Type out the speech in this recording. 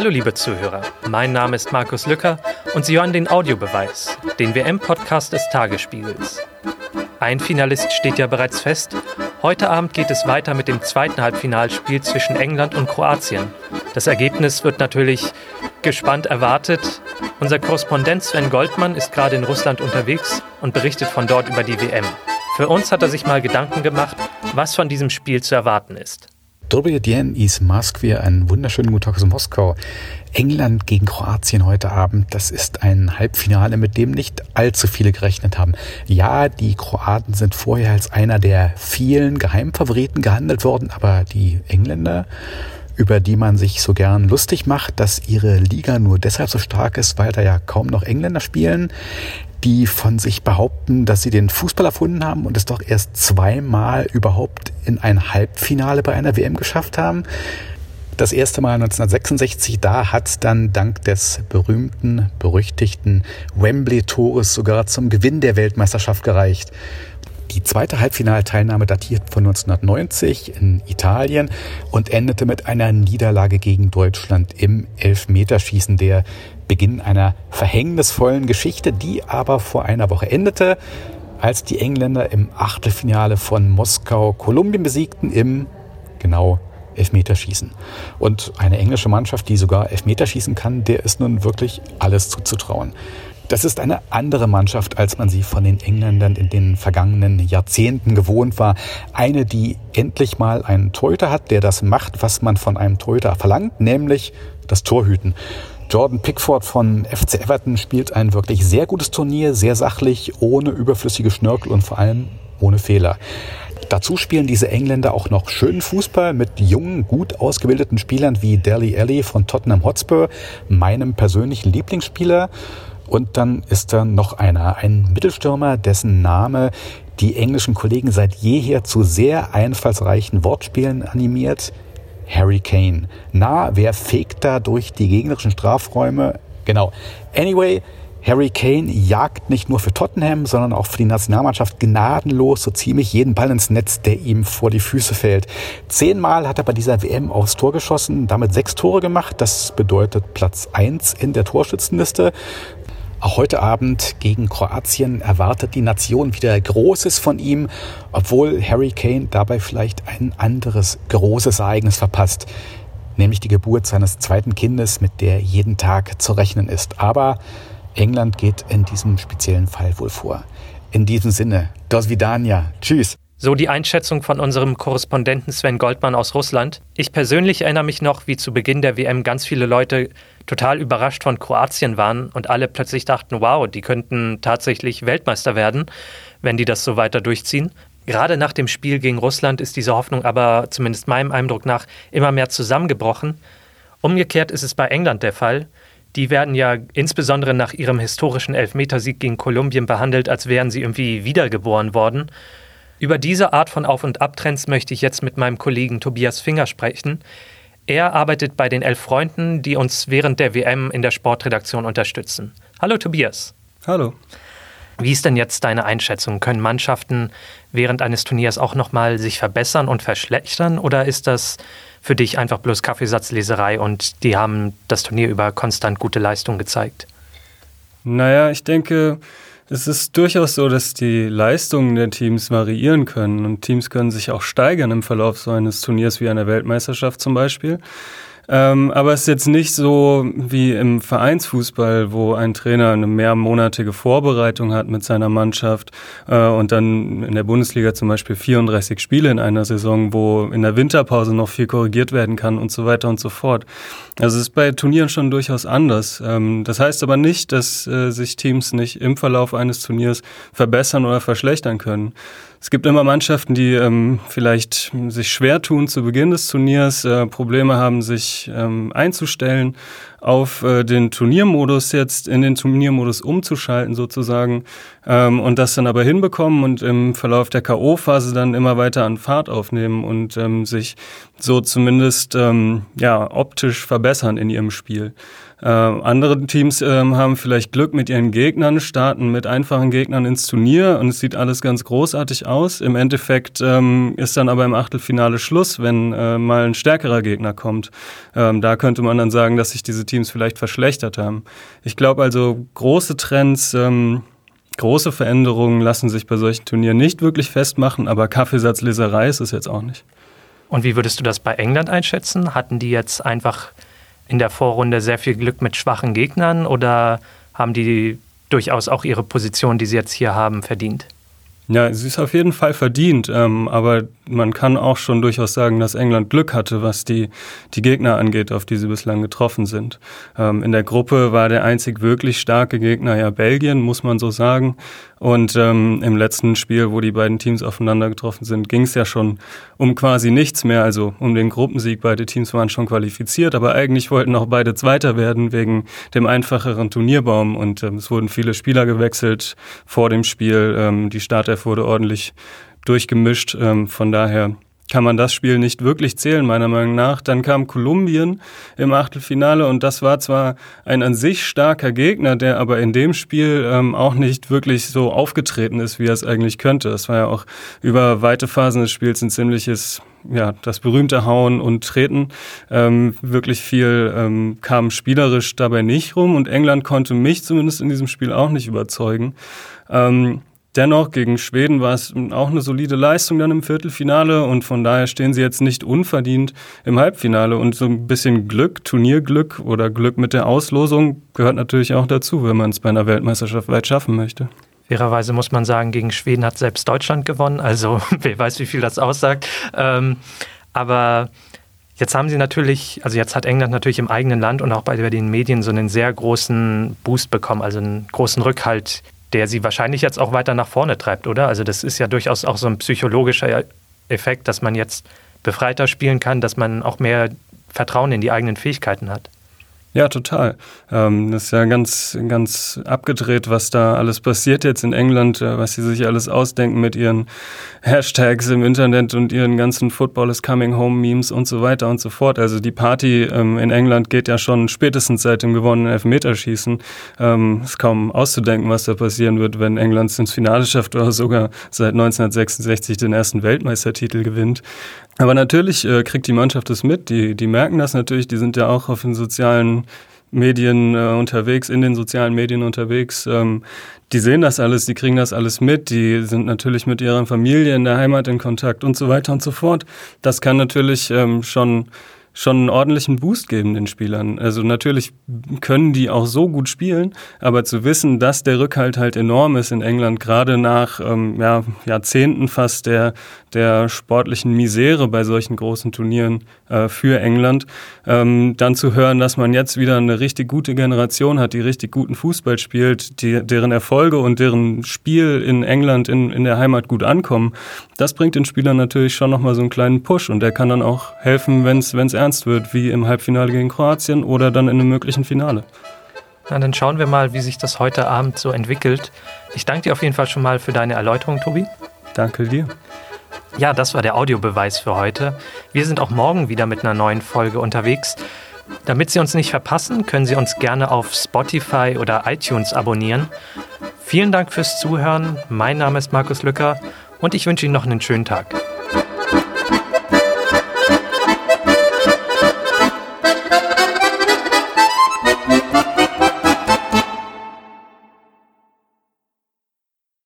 Hallo liebe Zuhörer, mein Name ist Markus Lücker und Sie hören den Audiobeweis, den WM-Podcast des Tagesspiegels. Ein Finalist steht ja bereits fest. Heute Abend geht es weiter mit dem zweiten Halbfinalspiel zwischen England und Kroatien. Das Ergebnis wird natürlich gespannt erwartet. Unser Korrespondent Sven Goldmann ist gerade in Russland unterwegs und berichtet von dort über die WM. Für uns hat er sich mal Gedanken gemacht, was von diesem Spiel zu erwarten ist. Dobry Dien is Moskwa, einen wunderschönen guten Tag aus Moskau. England gegen Kroatien heute Abend, das ist ein Halbfinale, mit dem nicht allzu viele gerechnet haben. Ja, die Kroaten sind vorher als einer der vielen Geheimfavoriten gehandelt worden, aber die Engländer, über die man sich so gern lustig macht, dass ihre Liga nur deshalb so stark ist, weil da ja kaum noch Engländer spielen, die von sich behaupten, dass sie den Fußball erfunden haben und es doch erst zweimal überhaupt in ein Halbfinale bei einer WM geschafft haben. Das erste Mal 1966, da hat dann dank des berühmten, berüchtigten Wembley-Tores sogar zum Gewinn der Weltmeisterschaft gereicht. Die zweite Halbfinalteilnahme datiert von 1990 in Italien und endete mit einer Niederlage gegen Deutschland im Elfmeterschießen, der Beginn einer verhängnisvollen Geschichte, die aber vor einer Woche endete, als die Engländer im Achtelfinale von Moskau Kolumbien besiegten im genau Elfmeterschießen. Und eine englische Mannschaft, die sogar Elfmeterschießen kann, der ist nun wirklich alles zuzutrauen. Das ist eine andere Mannschaft, als man sie von den Engländern in den vergangenen Jahrzehnten gewohnt war. Eine, die endlich mal einen Torhüter hat, der das macht, was man von einem Torhüter verlangt, nämlich das Torhüten. Jordan Pickford von FC Everton spielt ein wirklich sehr gutes Turnier, sehr sachlich, ohne überflüssige Schnörkel und vor allem ohne Fehler. Dazu spielen diese Engländer auch noch schönen Fußball mit jungen, gut ausgebildeten Spielern wie Deli Alli von Tottenham Hotspur, meinem persönlichen Lieblingsspieler. Und dann ist da noch einer, ein Mittelstürmer, dessen Name die englischen Kollegen seit jeher zu sehr einfallsreichen Wortspielen animiert. Harry Kane. Na, wer fegt da durch die gegnerischen Strafräume? Genau. Anyway, Harry Kane jagt nicht nur für Tottenham, sondern auch für die Nationalmannschaft gnadenlos so ziemlich jeden Ball ins Netz, der ihm vor die Füße fällt. Zehnmal hat er bei dieser WM aufs Tor geschossen, damit sechs Tore gemacht. Das bedeutet Platz eins in der Torschützenliste. Auch heute Abend gegen Kroatien erwartet die Nation wieder Großes von ihm, obwohl Harry Kane dabei vielleicht ein anderes großes Ereignis verpasst, nämlich die Geburt seines zweiten Kindes, mit der jeden Tag zu rechnen ist. Aber England geht in diesem speziellen Fall wohl vor. In diesem Sinne, dos vidania, tschüss. So die Einschätzung von unserem Korrespondenten Sven Goldmann aus Russland. Ich persönlich erinnere mich noch, wie zu Beginn der WM ganz viele Leute total überrascht von Kroatien waren und alle plötzlich dachten, wow, die könnten tatsächlich Weltmeister werden, wenn die das so weiter durchziehen. Gerade nach dem Spiel gegen Russland ist diese Hoffnung aber zumindest meinem Eindruck nach immer mehr zusammengebrochen. Umgekehrt ist es bei England der Fall. Die werden ja insbesondere nach ihrem historischen Elfmetersieg gegen Kolumbien behandelt, als wären sie irgendwie wiedergeboren worden. Über diese Art von Auf- und Abtrends möchte ich jetzt mit meinem Kollegen Tobias Finger sprechen. Er arbeitet bei den Elf Freunden, die uns während der WM in der Sportredaktion unterstützen. Hallo Tobias. Hallo. Wie ist denn jetzt deine Einschätzung? Können Mannschaften während eines Turniers auch nochmal sich verbessern und verschlechtern? Oder ist das für dich einfach bloß Kaffeesatzleserei und die haben das Turnier über konstant gute Leistung gezeigt? Naja, ich denke, es ist durchaus so, dass die Leistungen der Teams variieren können und Teams können sich auch steigern im Verlauf so eines Turniers wie einer Weltmeisterschaft zum Beispiel. Ähm, aber es ist jetzt nicht so wie im Vereinsfußball, wo ein Trainer eine mehrmonatige Vorbereitung hat mit seiner Mannschaft äh, und dann in der Bundesliga zum Beispiel 34 Spiele in einer Saison, wo in der Winterpause noch viel korrigiert werden kann und so weiter und so fort. Also es ist bei Turnieren schon durchaus anders. Ähm, das heißt aber nicht, dass äh, sich Teams nicht im Verlauf eines Turniers verbessern oder verschlechtern können. Es gibt immer Mannschaften, die ähm, vielleicht sich schwer tun zu Beginn des Turniers, äh, Probleme haben, sich ähm, einzustellen, auf äh, den Turniermodus jetzt in den Turniermodus umzuschalten sozusagen ähm, und das dann aber hinbekommen und im Verlauf der K.O.-Phase dann immer weiter an Fahrt aufnehmen und ähm, sich so zumindest ähm, ja optisch verbessern in ihrem Spiel. Äh, andere Teams äh, haben vielleicht Glück mit ihren Gegnern, starten mit einfachen Gegnern ins Turnier und es sieht alles ganz großartig aus. Im Endeffekt ähm, ist dann aber im Achtelfinale Schluss, wenn äh, mal ein stärkerer Gegner kommt. Ähm, da könnte man dann sagen, dass sich diese Teams vielleicht verschlechtert haben. Ich glaube also, große Trends ähm, Große Veränderungen lassen sich bei solchen Turnieren nicht wirklich festmachen, aber Kaffeesatzleserei ist es jetzt auch nicht. Und wie würdest du das bei England einschätzen? Hatten die jetzt einfach in der Vorrunde sehr viel Glück mit schwachen Gegnern oder haben die durchaus auch ihre Position, die sie jetzt hier haben, verdient? Ja, sie ist auf jeden Fall verdient, ähm, aber man kann auch schon durchaus sagen, dass England Glück hatte, was die, die Gegner angeht, auf die sie bislang getroffen sind. Ähm, in der Gruppe war der einzig wirklich starke Gegner ja Belgien, muss man so sagen. Und ähm, im letzten Spiel, wo die beiden Teams aufeinander getroffen sind, ging es ja schon um quasi nichts mehr, also um den Gruppensieg. Beide Teams waren schon qualifiziert, aber eigentlich wollten auch beide Zweiter werden wegen dem einfacheren Turnierbaum. Und ähm, es wurden viele Spieler gewechselt vor dem Spiel. Ähm, die Startelf wurde ordentlich durchgemischt. Ähm, von daher kann man das Spiel nicht wirklich zählen, meiner Meinung nach. Dann kam Kolumbien im Achtelfinale und das war zwar ein an sich starker Gegner, der aber in dem Spiel ähm, auch nicht wirklich so aufgetreten ist, wie er es eigentlich könnte. Es war ja auch über weite Phasen des Spiels ein ziemliches ja, das berühmte Hauen und Treten. Ähm, wirklich viel ähm, kam spielerisch dabei nicht rum und England konnte mich zumindest in diesem Spiel auch nicht überzeugen. Ähm, Dennoch, gegen Schweden war es auch eine solide Leistung dann im Viertelfinale und von daher stehen sie jetzt nicht unverdient im Halbfinale. Und so ein bisschen Glück, Turnierglück oder Glück mit der Auslosung gehört natürlich auch dazu, wenn man es bei einer Weltmeisterschaft weit schaffen möchte. Fairerweise muss man sagen, gegen Schweden hat selbst Deutschland gewonnen, also wer weiß, wie viel das aussagt. Ähm, aber Jetzt haben sie natürlich, also jetzt hat England natürlich im eigenen Land und auch bei den Medien so einen sehr großen Boost bekommen, also einen großen Rückhalt der sie wahrscheinlich jetzt auch weiter nach vorne treibt, oder? Also das ist ja durchaus auch so ein psychologischer Effekt, dass man jetzt befreiter spielen kann, dass man auch mehr Vertrauen in die eigenen Fähigkeiten hat. Ja, total. Ähm, das ist ja ganz, ganz abgedreht, was da alles passiert jetzt in England, äh, was sie sich alles ausdenken mit ihren Hashtags im Internet und ihren ganzen Football is coming home Memes und so weiter und so fort. Also die Party ähm, in England geht ja schon spätestens seit dem gewonnenen Elfmeterschießen. Ähm, ist kaum auszudenken, was da passieren wird, wenn England ins Finale schafft oder sogar seit 1966 den ersten Weltmeistertitel gewinnt. Aber natürlich äh, kriegt die Mannschaft das mit. Die, die merken das natürlich. Die sind ja auch auf den sozialen Medien äh, unterwegs, in den sozialen Medien unterwegs. Ähm, die sehen das alles, die kriegen das alles mit. Die sind natürlich mit ihrer Familie in der Heimat in Kontakt und so weiter und so fort. Das kann natürlich ähm, schon schon einen ordentlichen Boost geben den Spielern. Also natürlich können die auch so gut spielen, aber zu wissen, dass der Rückhalt halt enorm ist in England, gerade nach ähm, ja, Jahrzehnten fast der, der sportlichen Misere bei solchen großen Turnieren äh, für England, ähm, dann zu hören, dass man jetzt wieder eine richtig gute Generation hat, die richtig guten Fußball spielt, die, deren Erfolge und deren Spiel in England in, in der Heimat gut ankommen, das bringt den Spielern natürlich schon nochmal so einen kleinen Push und der kann dann auch helfen, wenn es ernst wird, wie im Halbfinale gegen Kroatien oder dann in einem möglichen Finale. Na, dann schauen wir mal, wie sich das heute Abend so entwickelt. Ich danke dir auf jeden Fall schon mal für deine Erläuterung, Tobi. Danke dir. Ja, das war der Audiobeweis für heute. Wir sind auch morgen wieder mit einer neuen Folge unterwegs. Damit Sie uns nicht verpassen, können Sie uns gerne auf Spotify oder iTunes abonnieren. Vielen Dank fürs Zuhören. Mein Name ist Markus Lücker und ich wünsche Ihnen noch einen schönen Tag.